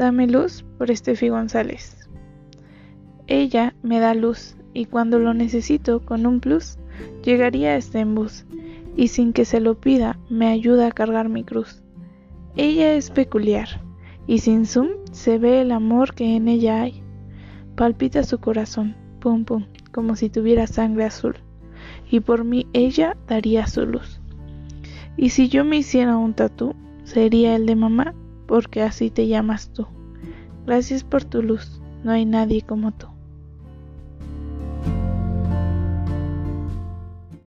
dame luz por Estefi González. Ella me da luz y cuando lo necesito con un plus, llegaría este en bus y sin que se lo pida me ayuda a cargar mi cruz. Ella es peculiar y sin zoom se ve el amor que en ella hay. Palpita su corazón, pum pum, como si tuviera sangre azul y por mí ella daría su luz. Y si yo me hiciera un tatú, sería el de mamá, porque así te llamas tú. Gracias por tu luz, no hay nadie como tú.